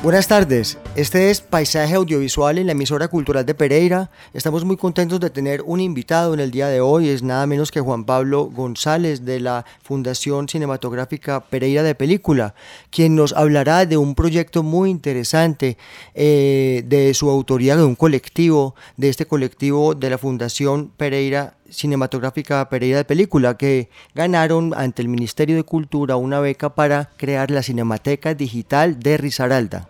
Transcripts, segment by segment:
Buenas tardes, este es Paisaje Audiovisual en la emisora cultural de Pereira. Estamos muy contentos de tener un invitado en el día de hoy, es nada menos que Juan Pablo González de la Fundación Cinematográfica Pereira de Película, quien nos hablará de un proyecto muy interesante eh, de su autoría de un colectivo, de este colectivo de la Fundación Pereira cinematográfica Pereira de Película, que ganaron ante el Ministerio de Cultura una beca para crear la Cinemateca Digital de Risaralda.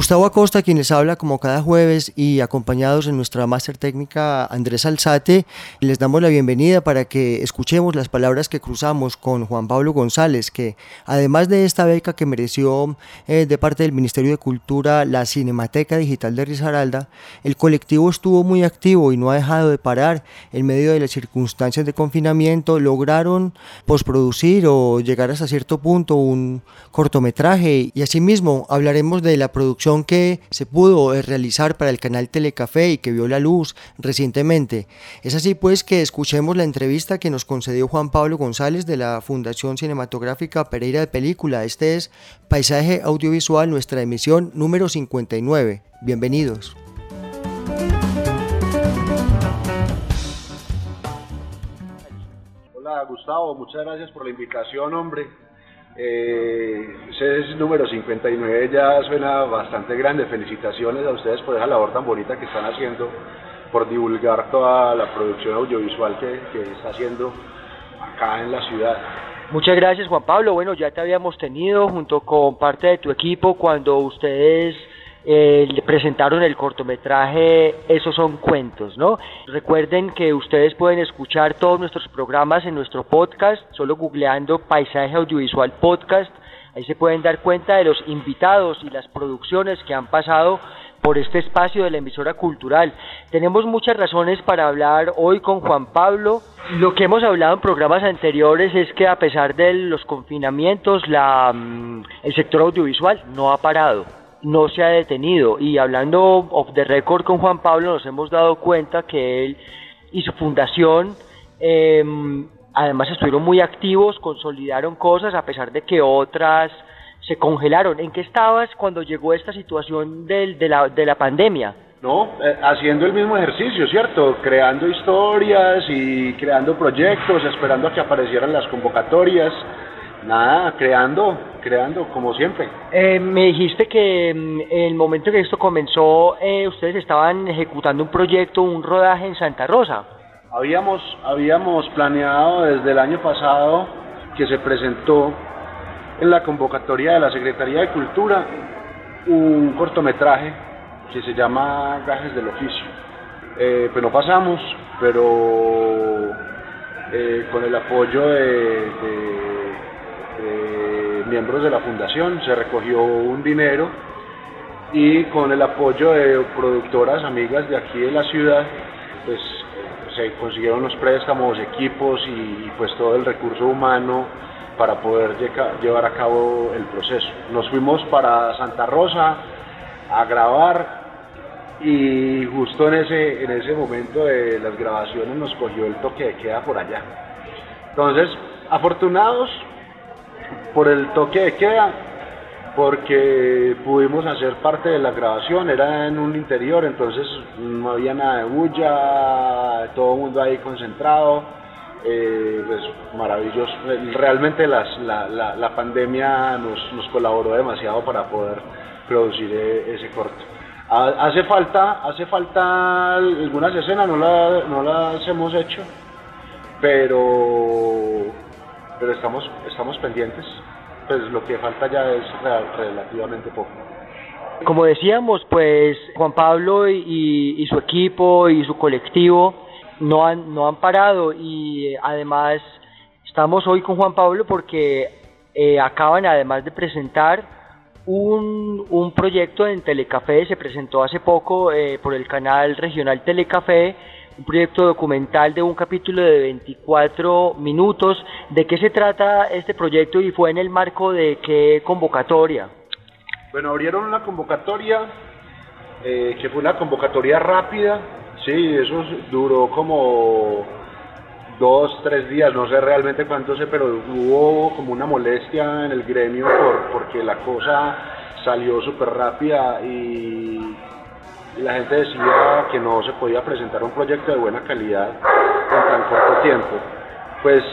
Gustavo Acosta, quien les habla como cada jueves y acompañados en nuestra máster técnica Andrés Alzate, les damos la bienvenida para que escuchemos las palabras que cruzamos con Juan Pablo González, que además de esta beca que mereció eh, de parte del Ministerio de Cultura la Cinemateca Digital de Risaralda, el colectivo estuvo muy activo y no ha dejado de parar en medio de las circunstancias de confinamiento, lograron posproducir o llegar hasta cierto punto un cortometraje y asimismo hablaremos de la producción que se pudo eh, realizar para el canal Telecafé y que vio la luz recientemente. Es así pues que escuchemos la entrevista que nos concedió Juan Pablo González de la Fundación Cinematográfica Pereira de Película. Este es Paisaje Audiovisual, nuestra emisión número 59. Bienvenidos. Hola Gustavo, muchas gracias por la invitación, hombre. Eh, es número 59 ya suena bastante grande. Felicitaciones a ustedes por esa labor tan bonita que están haciendo, por divulgar toda la producción audiovisual que, que está haciendo acá en la ciudad. Muchas gracias Juan Pablo. Bueno, ya te habíamos tenido junto con parte de tu equipo cuando ustedes eh, presentaron el cortometraje Esos son cuentos, ¿no? Recuerden que ustedes pueden escuchar todos nuestros programas en nuestro podcast, solo googleando Paisaje Audiovisual Podcast. Ahí se pueden dar cuenta de los invitados y las producciones que han pasado por este espacio de la emisora cultural. Tenemos muchas razones para hablar hoy con Juan Pablo. Lo que hemos hablado en programas anteriores es que a pesar de los confinamientos, la, mm, el sector audiovisual no ha parado no se ha detenido. Y hablando of the record con Juan Pablo, nos hemos dado cuenta que él y su fundación em, además estuvieron muy activos, consolidaron cosas a pesar de que otras se congelaron. ¿En qué estabas cuando llegó esta situación del, de, la, de la pandemia? No, eh, haciendo el mismo ejercicio, ¿cierto? Creando historias y creando proyectos, esperando a que aparecieran las convocatorias. Nada, creando, creando como siempre. Eh, me dijiste que en el momento que esto comenzó, eh, ustedes estaban ejecutando un proyecto, un rodaje en Santa Rosa. Habíamos, habíamos planeado desde el año pasado que se presentó en la convocatoria de la Secretaría de Cultura un cortometraje que se llama Gajes del Oficio. Eh, pues no pasamos, pero eh, con el apoyo de miembros de la fundación, se recogió un dinero y con el apoyo de productoras amigas de aquí de la ciudad, pues se consiguieron los préstamos, equipos y pues todo el recurso humano para poder llevar a cabo el proceso. Nos fuimos para Santa Rosa a grabar y justo en ese, en ese momento de las grabaciones nos cogió el toque de queda por allá. Entonces, afortunados por el toque de queda, porque pudimos hacer parte de la grabación, era en un interior, entonces no había nada de bulla, todo el mundo ahí concentrado, eh, pues maravilloso. Realmente la, la, la, pandemia nos, nos, colaboró demasiado para poder producir e, ese corto. Hace falta, hace falta algunas escenas, no, la, no las hemos hecho, pero, pero estamos, estamos pendientes, pues lo que falta ya es relativamente poco. Como decíamos, pues Juan Pablo y, y su equipo y su colectivo no han, no han parado y además estamos hoy con Juan Pablo porque eh, acaban además de presentar un, un, proyecto en Telecafé, se presentó hace poco eh, por el canal regional Telecafé, un proyecto documental de un capítulo de 24 minutos. ¿De qué se trata este proyecto y fue en el marco de qué convocatoria? Bueno, abrieron una convocatoria eh, que fue una convocatoria rápida, sí, eso duró como dos, tres días, no sé realmente cuánto sé, pero hubo como una molestia en el gremio por, porque la cosa salió súper rápida y, la gente decía que no se podía presentar un proyecto de buena calidad en tan corto tiempo. Pues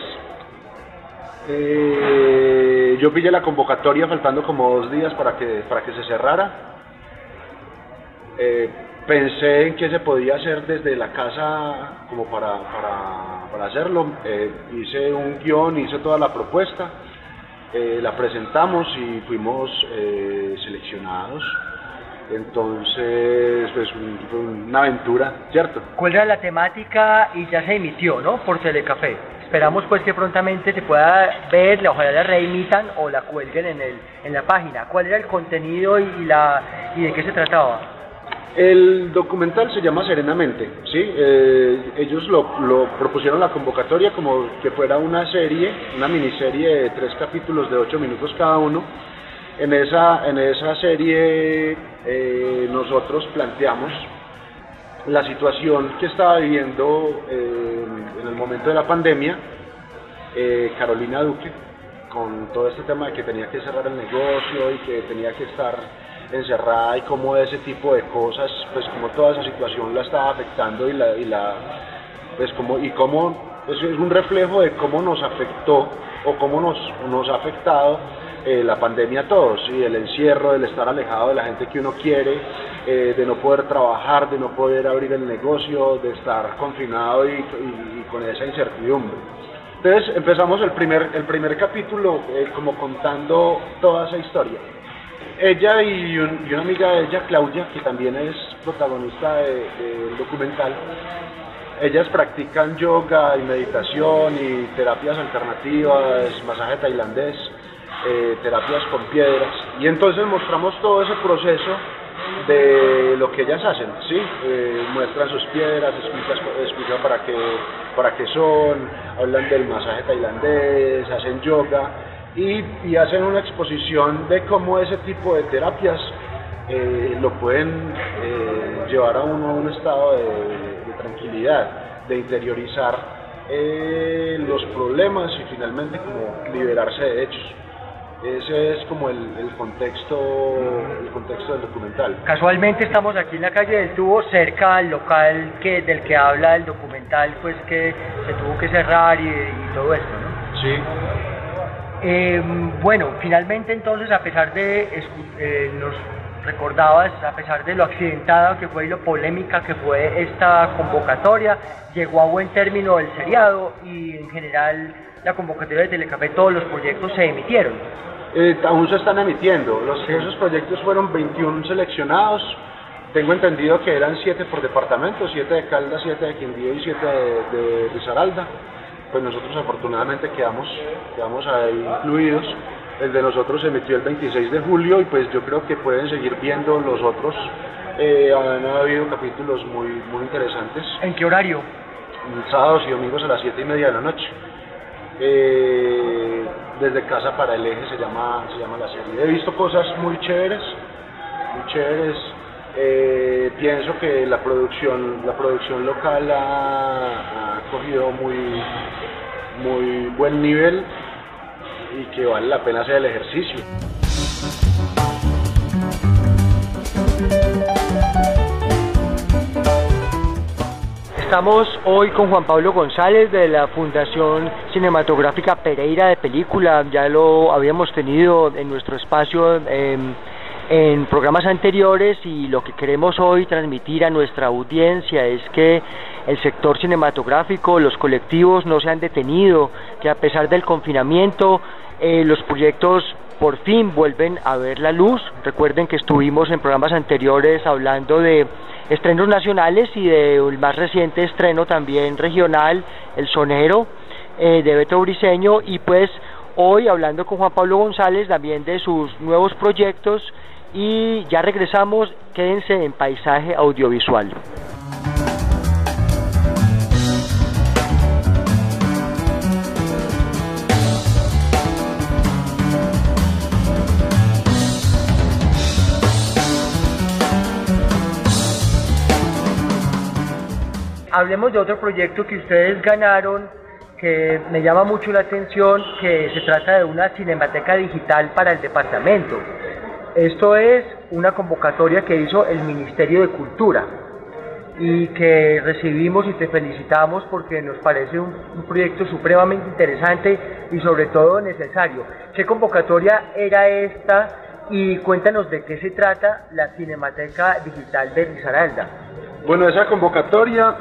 eh, yo pillé la convocatoria faltando como dos días para que, para que se cerrara. Eh, pensé en qué se podía hacer desde la casa como para, para, para hacerlo. Eh, hice un guion, hice toda la propuesta, la presentamos y fuimos seleccionados. Entonces, pues fue una aventura, ¿cierto? ¿Cuál era la temática y ya se emitió, ¿no? Por Telecafé. Esperamos pues que prontamente se pueda ver, ojalá la reimitan o la cuelguen en, el, en la página. ¿Cuál era el contenido y, la, y de qué se trataba? El documental se llama Serenamente, ¿sí? Eh, ellos lo, lo, propusieron la convocatoria como que fuera una serie, una miniserie de tres capítulos de ocho minutos cada uno. En esa, en esa serie eh, nosotros planteamos la situación que estaba viviendo eh, en el momento de la pandemia eh, Carolina Duque, con todo este tema de que tenía que cerrar el negocio y que tenía que estar encerrada y cómo ese tipo de cosas, pues como toda esa situación la estaba afectando y la, y la pues como, y cómo, pues es un reflejo de cómo nos afectó o cómo nos, nos ha afectado eh, la pandemia a todos, y el encierro, el estar alejado de la gente que uno quiere, eh, de no poder trabajar, de no poder abrir el negocio, de estar confinado y, y, con esa incertidumbre. Entonces empezamos el primer, el primer capítulo eh, como contando toda esa historia. Ella y, una amiga de ella, Claudia, que también es protagonista del documental, ellas practican yoga y meditación y terapias alternativas, masaje tailandés, eh, terapias con piedras. Y entonces mostramos todo ese proceso de lo que ellas hacen, ¿sí? Eh, muestran sus piedras, explican, para, qué, para qué son, hablan del masaje tailandés, hacen yoga y, hacen una exposición de cómo ese tipo de terapias eh, lo pueden eh, llevar a uno a un estado de, tranquilidad, de interiorizar eh, los problemas y finalmente como liberarse de hechos. Ese es como el, contexto el contexto del documental. Casualmente estamos aquí en la calle del Tubo, cerca al local que del que habla el documental, pues que se tuvo que cerrar y, y todo esto, ¿no? Sí. Eh, bueno, finalmente entonces, a pesar de, eh, nos recordabas, a pesar de lo accidentada que fue y lo polémica que fue esta convocatoria, llegó a buen término el seriado y en general la convocatoria de Telecafé, todos los proyectos se emitieron. Eh, aún se están emitiendo, los, esos proyectos fueron 21 seleccionados, tengo entendido que eran 7 por departamento, 7 de Caldas, 7 de Quindío y 7 de, de Risaralda pues nosotros afortunadamente quedamos, quedamos ahí incluidos. El de nosotros se emitió el 26 de julio y pues yo creo que pueden seguir viendo los otros. Eh, han habido capítulos muy, muy interesantes. ¿En qué horario? Sábados y domingos a las 7 y media de la noche. Eh, desde casa para el eje se llama, se llama la serie. He visto cosas muy chéveres, muy chéveres. Eh, pienso que la producción, la producción local ha, ha cogido muy, muy buen nivel y que vale la pena hacer el ejercicio. Estamos hoy con Juan Pablo González de la Fundación Cinematográfica Pereira de Película. Ya lo habíamos tenido en nuestro espacio en programas anteriores y lo que queremos hoy transmitir a nuestra audiencia es que el sector cinematográfico, los colectivos no se han detenido, que a pesar del confinamiento eh, los proyectos por fin vuelven a ver la luz. Recuerden que estuvimos en programas anteriores hablando de estrenos nacionales y de un más reciente estreno también regional, El Sonero, eh, de Beto Briseño, y pues hoy hablando con Juan Pablo González también de sus nuevos proyectos y ya regresamos, quédense en paisaje audiovisual. Hablemos de otro proyecto que ustedes ganaron que me llama mucho la atención, que se trata de una cinemateca digital para el departamento. Esto es una convocatoria que hizo el Ministerio de Cultura y que recibimos y te felicitamos porque nos parece un, proyecto supremamente interesante y sobre todo necesario. ¿Qué convocatoria era esta y cuéntanos de qué se trata la Cinemateca Digital de Risaralda? Bueno, esa convocatoria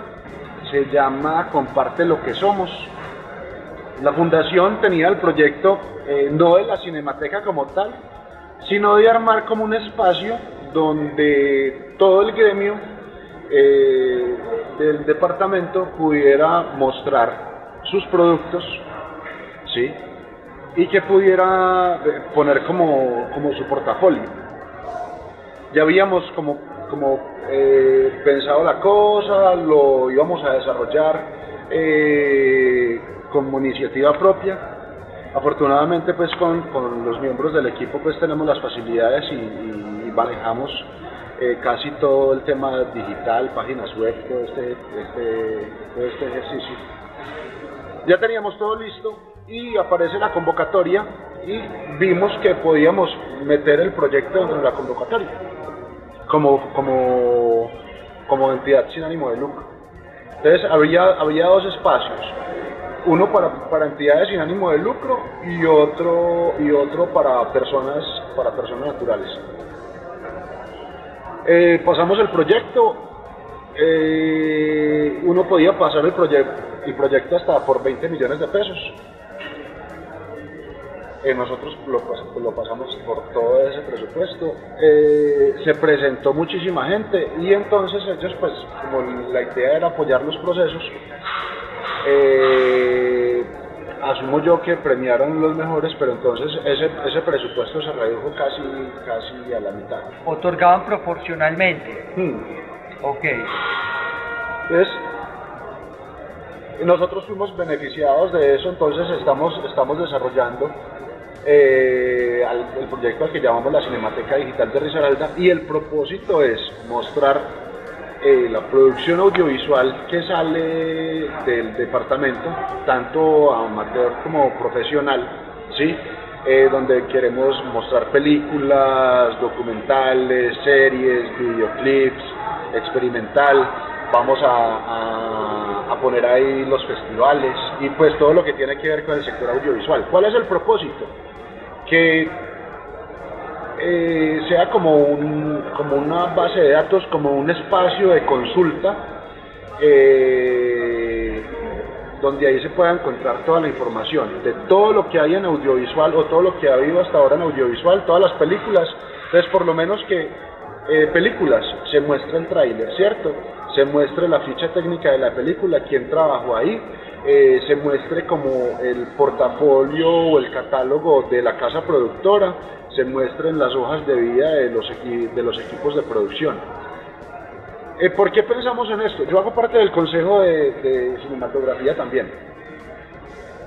se llama Comparte lo que somos la fundación tenía el proyecto eh, no de la cinemateca como tal, sino de armar como un espacio donde todo el gremio eh, del departamento pudiera mostrar sus productos, ¿sí? Y que pudiera eh, poner como, su portafolio. Ya habíamos como, como pensado la cosa, lo íbamos a desarrollar como iniciativa propia. Afortunadamente pues con, con, los miembros del equipo pues tenemos las facilidades y, manejamos eh, casi todo el tema digital, páginas web, todo este, este, todo este ejercicio. Ya teníamos todo listo y aparece la convocatoria y vimos que podíamos meter el proyecto dentro de la convocatoria como, como, como entidad sin ánimo de lucro. Entonces había, había dos espacios. Uno para, para, entidades sin ánimo de lucro y otro y otro para personas para personas naturales. Eh, pasamos el proyecto. Eh, uno podía pasar el proyecto el proyecto hasta por 20 millones de pesos eh, nosotros lo, lo, pasamos por todo ese presupuesto se presentó muchísima gente y entonces ellos pues como la idea era apoyar los procesos eh, asumo yo que premiaron los mejores, pero entonces ese, ese presupuesto se redujo casi, casi a la mitad. ¿Otorgaban proporcionalmente? Hmm. Ok. Entonces, nosotros fuimos beneficiados de eso, entonces estamos, estamos desarrollando eh, el proyecto al que llamamos la Cinemateca Digital de Risaralda y el propósito es mostrar eh, la producción audiovisual que sale del departamento, tanto amateur como profesional, ¿sí? Eh, donde queremos mostrar películas, documentales, series, videoclips, experimental, vamos a, a, poner ahí los festivales y pues todo lo que tiene que ver con el sector audiovisual. ¿Cuál es el propósito? Que eh, sea como, un, como una base de datos, como un espacio de consulta, eh, donde ahí se pueda encontrar toda la información de todo lo que hay en audiovisual o todo lo que ha habido hasta ahora en audiovisual, todas las películas. Entonces, por lo menos que eh, películas se muestra el tráiler, ¿cierto? Se muestre la ficha técnica de la película, quién trabajó ahí, se muestre como el portafolio o el catálogo de la casa productora, se muestren las hojas de vida de los, de los equipos de producción. Eh, ¿Por qué pensamos en esto? Yo hago parte del Consejo de, Cinematografía también.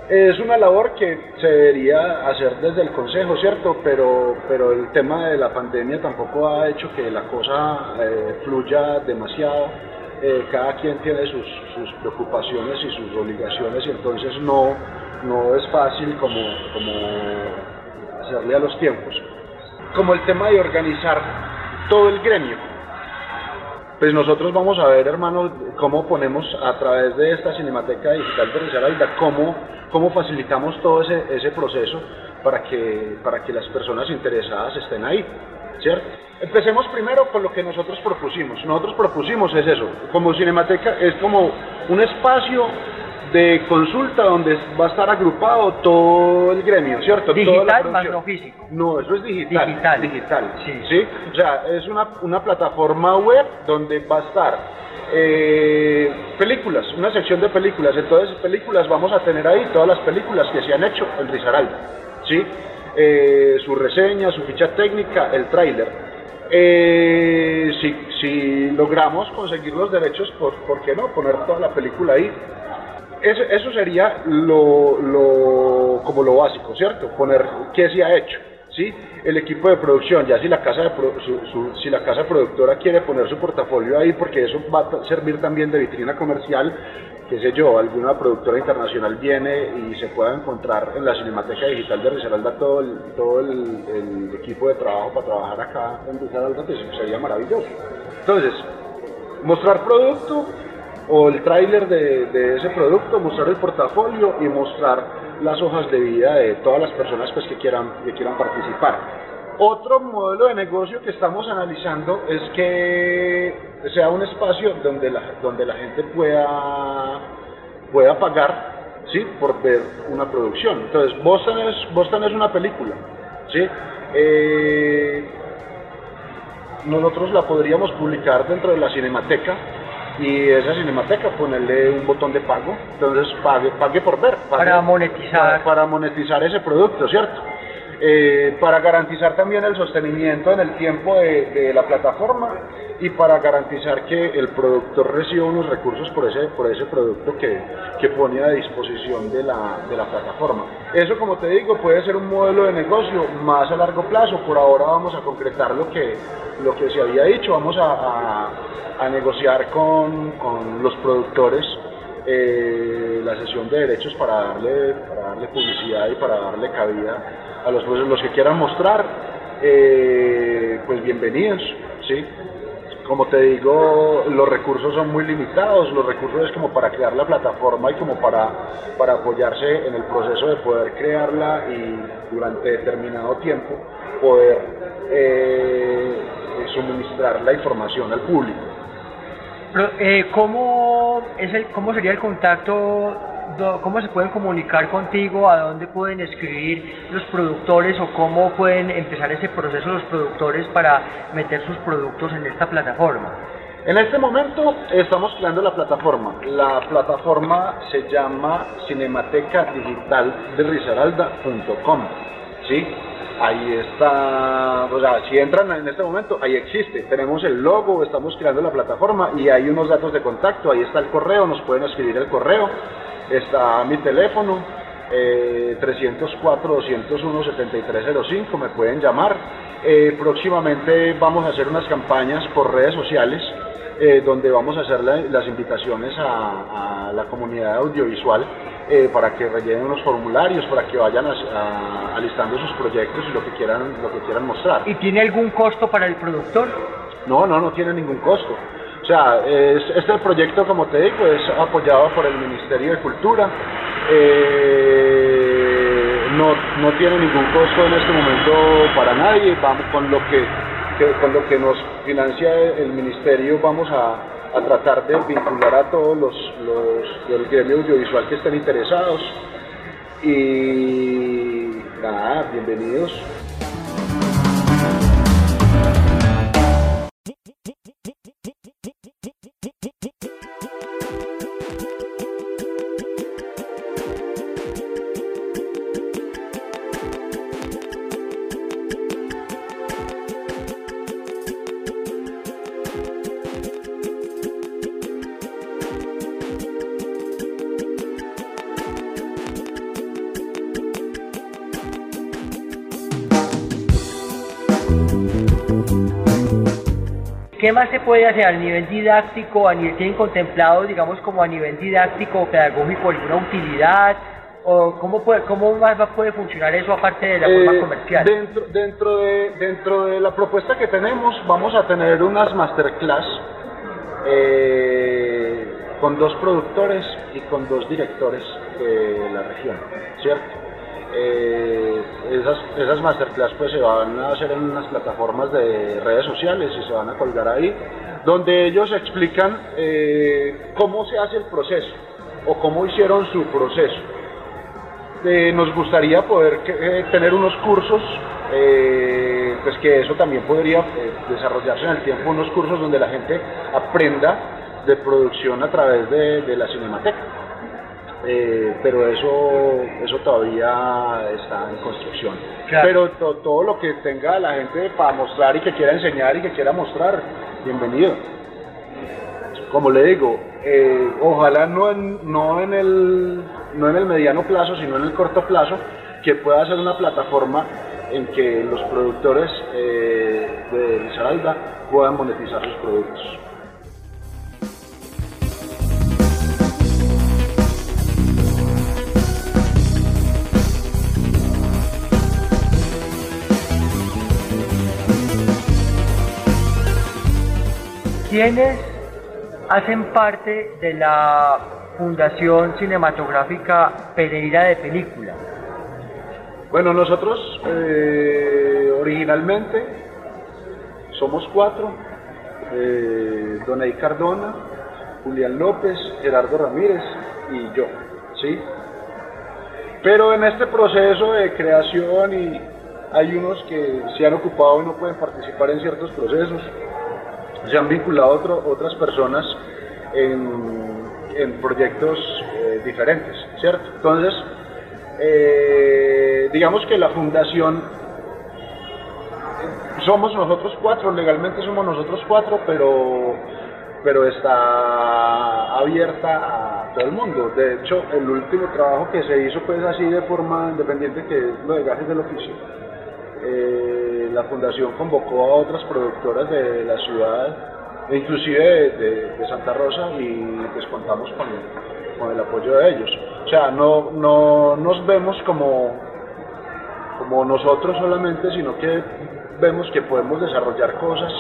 Es una labor que se debería hacer desde el Consejo, ¿cierto? Pero, pero el tema de la pandemia tampoco ha hecho que la cosa eh, fluya demasiado. Eh, cada quien tiene sus, sus, preocupaciones y sus obligaciones y entonces no, no es fácil como, como hacerle a los tiempos, como el tema de organizar todo el gremio. Pues nosotros vamos a ver, hermanos, cómo ponemos a través de esta Cinemateca Digital de Risaralda, cómo, cómo facilitamos todo ese, ese proceso para que, para que las personas interesadas estén ahí. ¿Cierto? Empecemos primero con lo que nosotros propusimos. Nosotros propusimos es eso, como Cinemateca es como un espacio de consulta donde va a estar agrupado todo el gremio, ¿cierto? Digital más no físico. No, eso es digital. Digital. Digital, sí. O sea, es una, una plataforma web donde va a estar eh, películas, una sección de películas. Entonces, películas vamos a tener ahí todas las películas que se han hecho en Risaralda, ¿sí? Eh, su reseña, su ficha técnica, el tráiler. Eh, si, si, logramos conseguir los derechos, ¿por, ¿por, qué no? Poner toda la película ahí. Eso, eso sería lo, lo, como lo básico, ¿cierto? Poner qué se ha hecho, ¿sí? El equipo de producción, ya si la casa de su, si la casa productora quiere poner su portafolio ahí, porque eso va a servir también de vitrina comercial, qué sé yo, alguna productora internacional viene y se pueda encontrar en la Cinemateca Digital de Risaralda todo el, todo el, equipo de trabajo para trabajar acá en Risaralda, pues sería maravilloso. Entonces, mostrar producto o el tráiler de, de, ese producto, mostrar el portafolio y mostrar las hojas de vida de todas las personas pues, que, quieran, que quieran participar. Otro modelo de negocio que estamos analizando es que sea un espacio donde la, donde la gente pueda, pueda pagar ¿sí? por ver una producción. Entonces, Boston es, Boston es una película. ¿sí? Eh, nosotros la podríamos publicar dentro de la cinemateca y esa cinemateca ponerle un botón de pago, entonces pague, pague por ver. para monetizar. para monetizar ese producto, ¿cierto? Eh, para garantizar también el sostenimiento en el tiempo de, la plataforma y para garantizar que el productor reciba unos recursos por ese, por ese producto que, que pone a disposición de la, de la plataforma. Eso, como te digo, puede ser un modelo de negocio más a largo plazo. Por ahora vamos a concretar lo que, lo que se había dicho, vamos a, a, negociar con, con los productores eh, la sesión de derechos para darle, para darle publicidad y para darle cabida a los, los que quieran mostrar, eh, pues bienvenidos, ¿sí? Como te digo, los recursos son muy limitados, los recursos es como para crear la plataforma y como para, para apoyarse en el proceso de poder crearla y durante determinado tiempo poder eh, suministrar la información al público. Eh, ¿cómo, es el, ¿Cómo sería el contacto cómo se pueden comunicar contigo, a dónde pueden escribir los productores o cómo pueden empezar ese proceso los productores para meter sus productos en esta plataforma. En este momento estamos creando la plataforma. La plataforma se llama Cinemateca Digital de. ¿sí? Ahí está, o sea, si entran en este momento, ahí existe. Tenemos el logo, estamos creando la plataforma y hay unos datos de contacto. Ahí está el correo, nos pueden escribir el correo está mi teléfono, 304-201-7305, eh, me pueden llamar. Eh, próximamente vamos a hacer unas campañas por redes sociales eh, donde vamos a hacer las invitaciones a, la comunidad audiovisual para que rellenen unos formularios, para que vayan alistando sus proyectos y lo que quieran, lo que quieran mostrar. ¿Y tiene algún costo para el productor? No, no, no tiene ningún costo. O sea, este proyecto, como te digo, es apoyado por el Ministerio de Cultura. Eh, no, no tiene ningún costo en este momento para nadie. Vamos con lo que, con lo que nos financia el ministerio vamos a, a tratar de vincular a todos los, los del gremio audiovisual que estén interesados. Y nada, bienvenidos. ¿Qué más se puede hacer a nivel didáctico? A nivel, ¿Tienen contemplado, digamos, como a nivel didáctico o pedagógico alguna utilidad? ¿O cómo, puede, cómo más puede funcionar eso aparte de la forma eh, comercial? Dentro, dentro, de, dentro de la propuesta que tenemos, vamos a tener unas masterclass eh, con dos productores y con dos directores de la región, ¿cierto? Eh, esas, esas masterclass pues se van a hacer en unas plataformas de redes sociales y se van a colgar ahí, donde ellos explican eh, cómo se hace el proceso o cómo hicieron su proceso. Eh, nos gustaría poder tener unos cursos, pues que eso también podría desarrollarse en el tiempo, unos cursos donde la gente aprenda de producción a través de, de la cinemateca. Eh, pero eso eso todavía está en construcción. Pero todo lo que tenga la gente para mostrar y que quiera enseñar y que quiera mostrar, bienvenido. Como le digo, eh, ojalá no en, no, en el, no en el mediano plazo, sino en el corto plazo, que pueda ser una plataforma en que los productores eh, de Risaralda puedan monetizar sus productos. ¿Quiénes hacen parte de la Fundación Cinematográfica Pereira de Película? Bueno, nosotros eh, originalmente somos cuatro, eh, Donay Cardona, Julián López, Gerardo Ramírez y yo, ¿sí? Pero en este proceso de creación y hay unos que se han ocupado y no pueden participar en ciertos procesos, se han vinculado otras personas en, proyectos eh, diferentes, ¿cierto? Entonces, eh, digamos que la fundación, somos nosotros cuatro, legalmente somos nosotros cuatro, pero, pero está abierta a todo el mundo. De hecho, el último trabajo que se hizo pues así de forma independiente, que es lo de gajes del oficio, eh, la fundación convocó a otras productoras de la ciudad, inclusive de, Santa Rosa, y pues contamos con, el apoyo de ellos. O sea, no, no nos vemos como, nosotros solamente, sino que vemos que podemos desarrollar cosas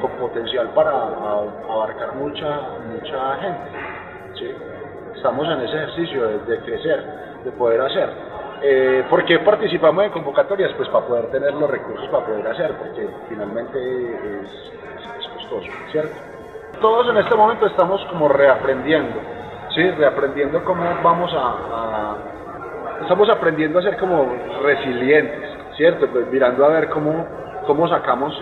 con potencial para abarcar mucha, mucha gente. Estamos en ese ejercicio de crecer, de poder hacer. Eh, ¿Por qué participamos en convocatorias? Pues para poder tener los recursos para poder hacer, porque finalmente es, costoso, ¿cierto? Todos en este momento estamos como reaprendiendo, ¿sí? Reaprendiendo cómo vamos a, estamos aprendiendo a ser como resilientes, ¿cierto? Pues mirando a ver cómo, cómo sacamos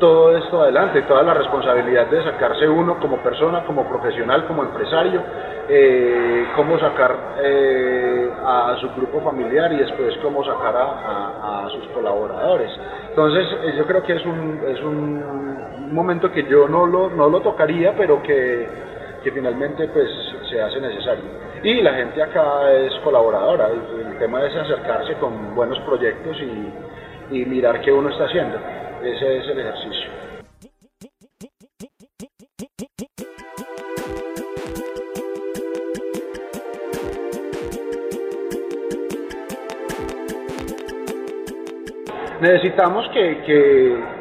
todo esto adelante, toda la responsabilidad de sacarse uno como persona, como profesional, como empresario, eh, cómo sacar eh, a su grupo familiar y después cómo sacar a, sus colaboradores. Entonces eh, yo creo que es un, es un momento que yo no lo, no lo tocaría, pero que, que finalmente pues se hace necesario. Y la gente acá es colaboradora, el, tema es acercarse con buenos proyectos y, y mirar qué uno está haciendo. Ese es el ejercicio. Necesitamos que,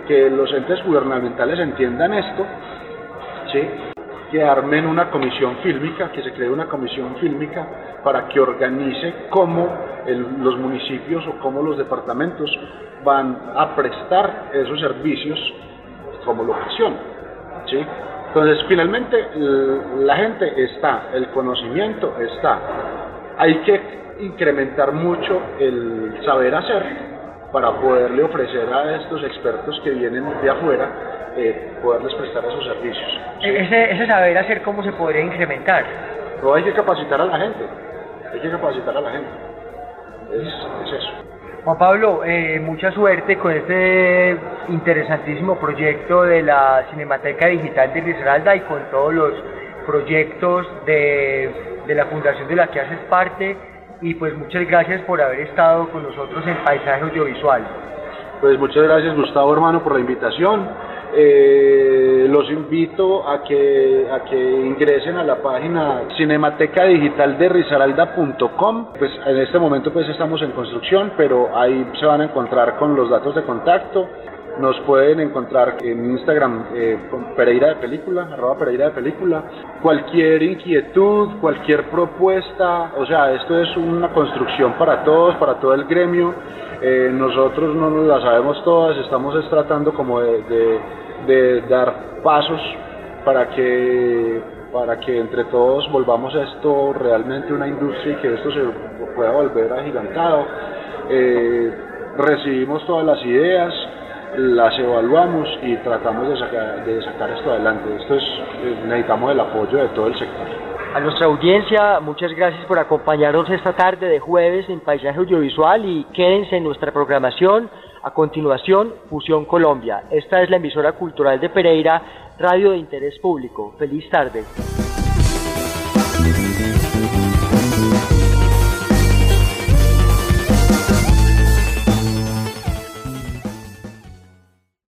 que, los entes gubernamentales entiendan esto, ¿sí? que armen una comisión fílmica, que se cree una comisión fílmica para que organice cómo los municipios o cómo los departamentos van a prestar esos servicios como locación. ¿sí? Entonces, finalmente, la gente está, el conocimiento está. Hay que incrementar mucho el saber hacer para poderle ofrecer a estos expertos que vienen de afuera, eh, poderles prestar esos servicios. Ese, ese saber hacer, ¿cómo se podría incrementar? No hay que capacitar a la gente, hay que capacitar a la gente. Es, es eso. Juan Pablo, eh, mucha suerte con este interesantísimo proyecto de la Cinemateca Digital de Risaralda y con todos los proyectos de, de la fundación de la que haces parte y pues muchas gracias por haber estado con nosotros en Paisaje Audiovisual. Pues muchas gracias Gustavo hermano por la invitación. Eh, los invito a que, a que ingresen a la página cinemateca digital de risaralda.com. Pues en este momento pues estamos en construcción, pero ahí se van a encontrar con los datos de contacto Nos pueden encontrar en Instagram eh, Pereira de Película, arroba Pereira de Película. Cualquier inquietud, cualquier propuesta, o sea, esto es una construcción para todos, para todo el gremio. Eh, nosotros no nos la sabemos todas, estamos tratando como de, de dar pasos para que para que entre todos volvamos esto realmente una industria y que esto se pueda volver agigantado. Eh, recibimos todas las ideas, las evaluamos y tratamos de sacar, de sacar esto adelante. Esto es, eh, necesitamos el apoyo de todo el sector. A nuestra audiencia, muchas gracias por acompañarnos esta tarde de jueves en Paisaje Audiovisual y quédense en nuestra programación. A continuación, Fusión Colombia. Esta es la emisora cultural de Pereira, radio de interés público. Feliz tarde.